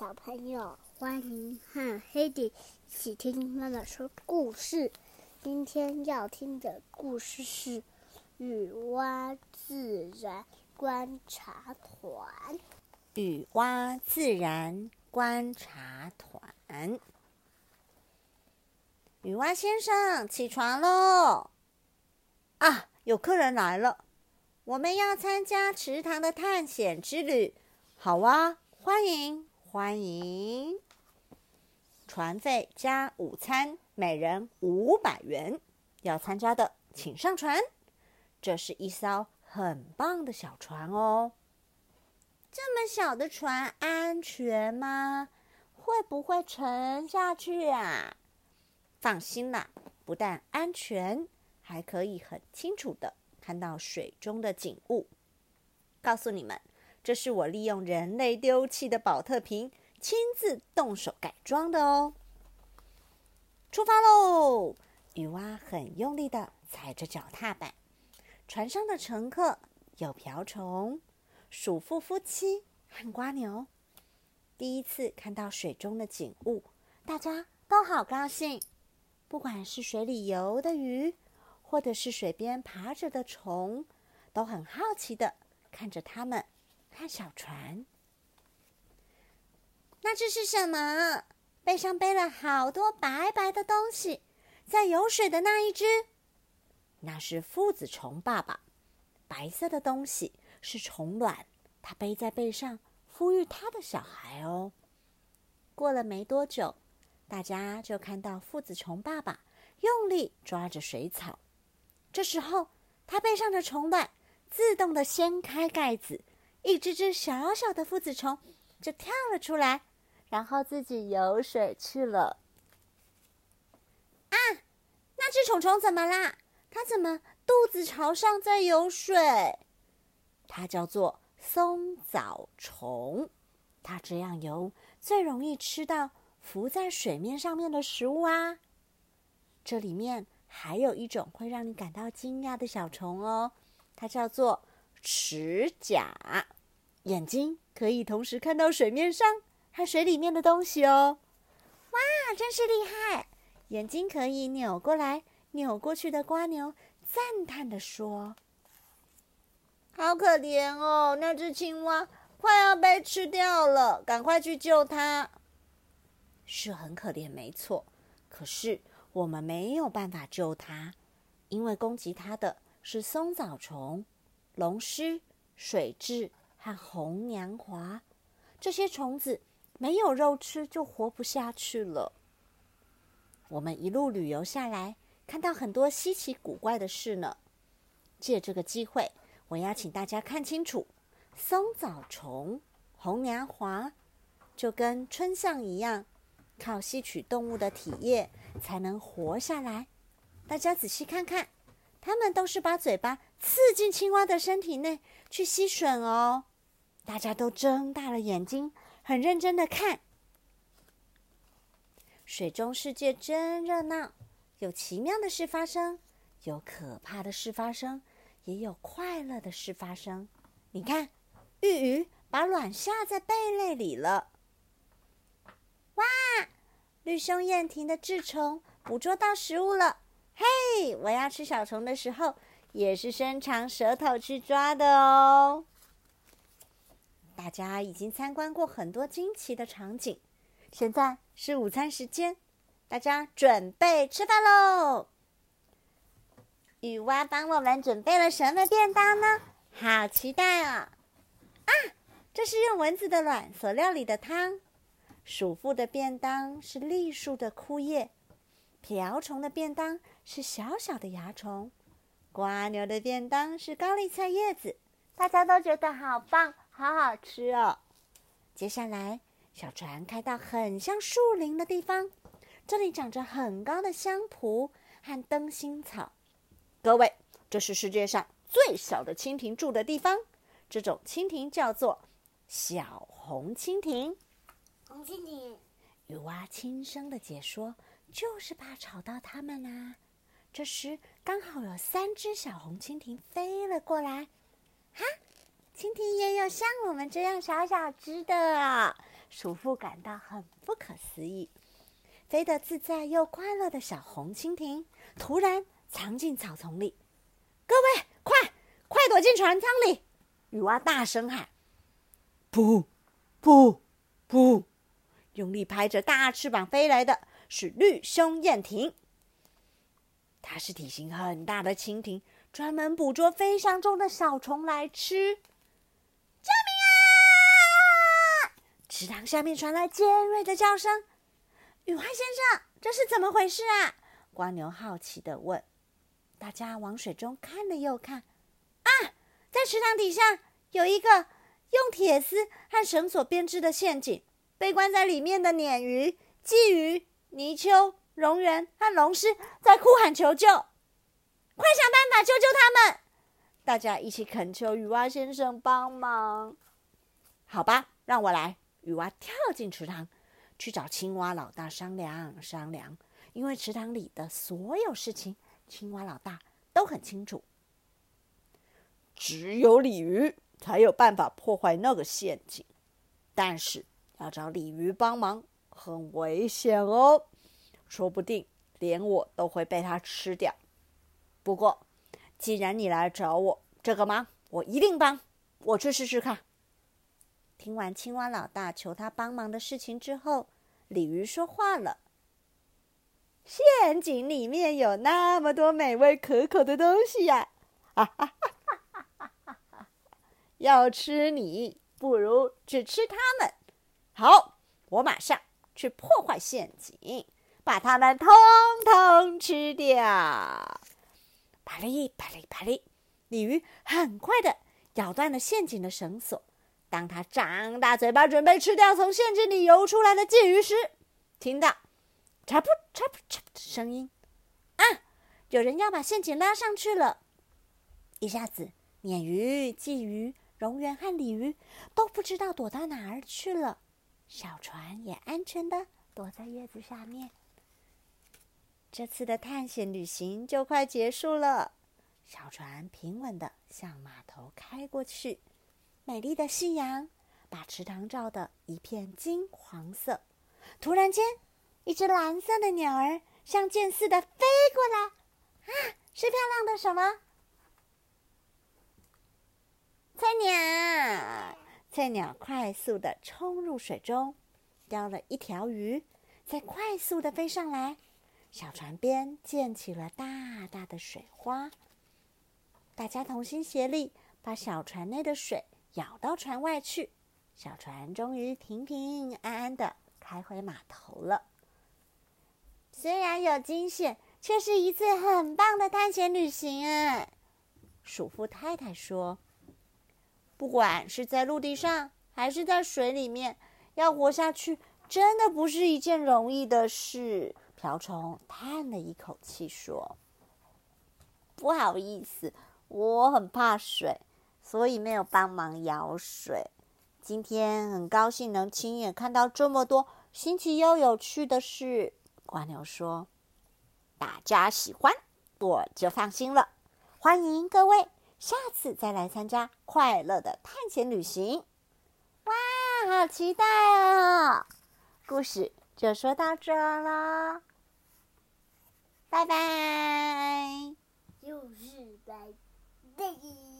小朋友，欢迎和黑迪一起听妈妈说故事。今天要听的故事是《雨蛙自然观察团》。雨蛙自然观察团，雨蛙先生，起床喽！啊，有客人来了，我们要参加池塘的探险之旅。好啊，欢迎欢迎！船费加午餐，每人五百元。要参加的，请上船。这是一艘很棒的小船哦。这么小的船安全吗？会不会沉下去啊？放心啦，不但安全，还可以很清楚的看到水中的景物。告诉你们。这是我利用人类丢弃的宝特瓶亲自动手改装的哦！出发喽！女蛙很用力的踩着脚踏板。船上的乘客有瓢虫、鼠妇夫妻和瓜牛。第一次看到水中的景物，大家都好高兴。不管是水里游的鱼，或者是水边爬着的虫，都很好奇的看着它们。看小船，那这是什么？背上背了好多白白的东西，在游水的那一只，那是父子虫爸爸。白色的东西是虫卵，它背在背上，孵育它的小孩哦。过了没多久，大家就看到父子虫爸爸用力抓着水草，这时候他背上的虫卵自动的掀开盖子。一只只小小的父子虫就跳了出来，然后自己游水去了。啊，那只虫虫怎么啦？它怎么肚子朝上在游水？它叫做松藻虫，它这样游最容易吃到浮在水面上面的食物啊。这里面还有一种会让你感到惊讶的小虫哦，它叫做。齿甲，眼睛可以同时看到水面上和水里面的东西哦。哇，真是厉害！眼睛可以扭过来、扭过去的瓜牛赞叹的说：“好可怜哦，那只青蛙快要被吃掉了，赶快去救它。”是很可怜，没错。可是我们没有办法救它，因为攻击它的是松藻虫。龙虱、水蛭和红娘华，这些虫子没有肉吃就活不下去了。我们一路旅游下来，看到很多稀奇古怪的事呢。借这个机会，我要请大家看清楚：松藻虫、红娘华，就跟春象一样，靠吸取动物的体液才能活下来。大家仔细看看。它们都是把嘴巴刺进青蛙的身体内去吸吮哦。大家都睁大了眼睛，很认真的看。水中世界真热闹，有奇妙的事发生，有可怕的事发生，也有快乐的事发生。你看，玉鱼把卵下在贝类里了。哇，绿胸燕婷的稚虫捕捉到食物了。嘿，我要吃小虫的时候，也是伸长舌头去抓的哦。大家已经参观过很多惊奇的场景，现在是午餐时间，大家准备吃饭喽。雨蛙帮我们准备了什么便当呢？好期待哦！啊，这是用蚊子的卵所料理的汤。鼠妇的便当是栗树的枯叶。瓢虫的便当是小小的蚜虫，瓜牛的便当是高丽菜叶子，大家都觉得好棒，好好吃哦。接下来，小船开到很像树林的地方，这里长着很高的香蒲和灯芯草。各位，这是世界上最小的蜻蜓住的地方，这种蜻蜓叫做小红蜻蜓。红蜻蜓，雨蛙轻声的解说。就是怕吵到它们啦。这时刚好有三只小红蜻蜓飞了过来。哈，蜻蜓也有像我们这样小小只的啊！鼠妇感到很不可思议。飞得自在又快乐的小红蜻蜓突然藏进草丛里。各位，快快躲进船舱里！女娲大声喊：“噗，噗，噗！”用力拍着大翅膀飞来的是绿胸燕蜓。它是体型很大的蜻蜓，专门捕捉飞翔中的小虫来吃。救命啊！池塘下面传来尖锐的叫声。雨花先生，这是怎么回事啊？蜗牛好奇的问。大家往水中看了又看，啊，在池塘底下有一个用铁丝和绳索编织的陷阱，被关在里面的鲶鱼、鲫鱼、泥鳅、蝾螈和龙狮在哭喊求救，快想办法救救他们！大家一起恳求雨蛙先生帮忙。好吧，让我来。雨蛙跳进池塘，去找青蛙老大商量商量，因为池塘里的所有事情。青蛙老大都很清楚，只有鲤鱼才有办法破坏那个陷阱，但是要找鲤鱼帮忙很危险哦，说不定连我都会被它吃掉。不过，既然你来找我，这个忙我一定帮，我去试试看。听完青蛙老大求他帮忙的事情之后，鲤鱼说话了。陷阱里面有那么多美味可口的东西呀！哈哈哈哈哈！要吃你，不如只吃它们。好，我马上去破坏陷阱，把它们通通吃掉。啪哩啪哩啪哩，鲤鱼很快的咬断了陷阱的绳索。当它张大嘴巴准备吃掉从陷阱里游出来的鲫鱼时，听到。嚓噗嚓噗嚓的声音，啊！有人要把陷阱拉上去了。一下子，鲶鱼、鲫鱼、蝾螈和鲤鱼都不知道躲到哪儿去了。小船也安全的躲在叶子下面。这次的探险旅行就快结束了。小船平稳的向码头开过去。美丽的夕阳把池塘照得一片金黄色。突然间。一只蓝色的鸟儿像箭似的飞过来，啊，是漂亮的什么？菜鸟！菜鸟快速的冲入水中，叼了一条鱼，再快速的飞上来。小船边溅起了大大的水花。大家同心协力，把小船内的水舀到船外去。小船终于平平安安的开回码头了。虽然有惊险，却是一次很棒的探险旅行啊！鼠妇太太说：“不管是在陆地上还是在水里面，要活下去真的不是一件容易的事。”瓢虫叹了一口气说：“不好意思，我很怕水，所以没有帮忙舀水。今天很高兴能亲眼看到这么多新奇又有趣的事。”蜗牛说：“大家喜欢，我就放心了。欢迎各位下次再来参加快乐的探险旅行。哇，好期待哦！故事就说到这了，拜拜。就是拜拜。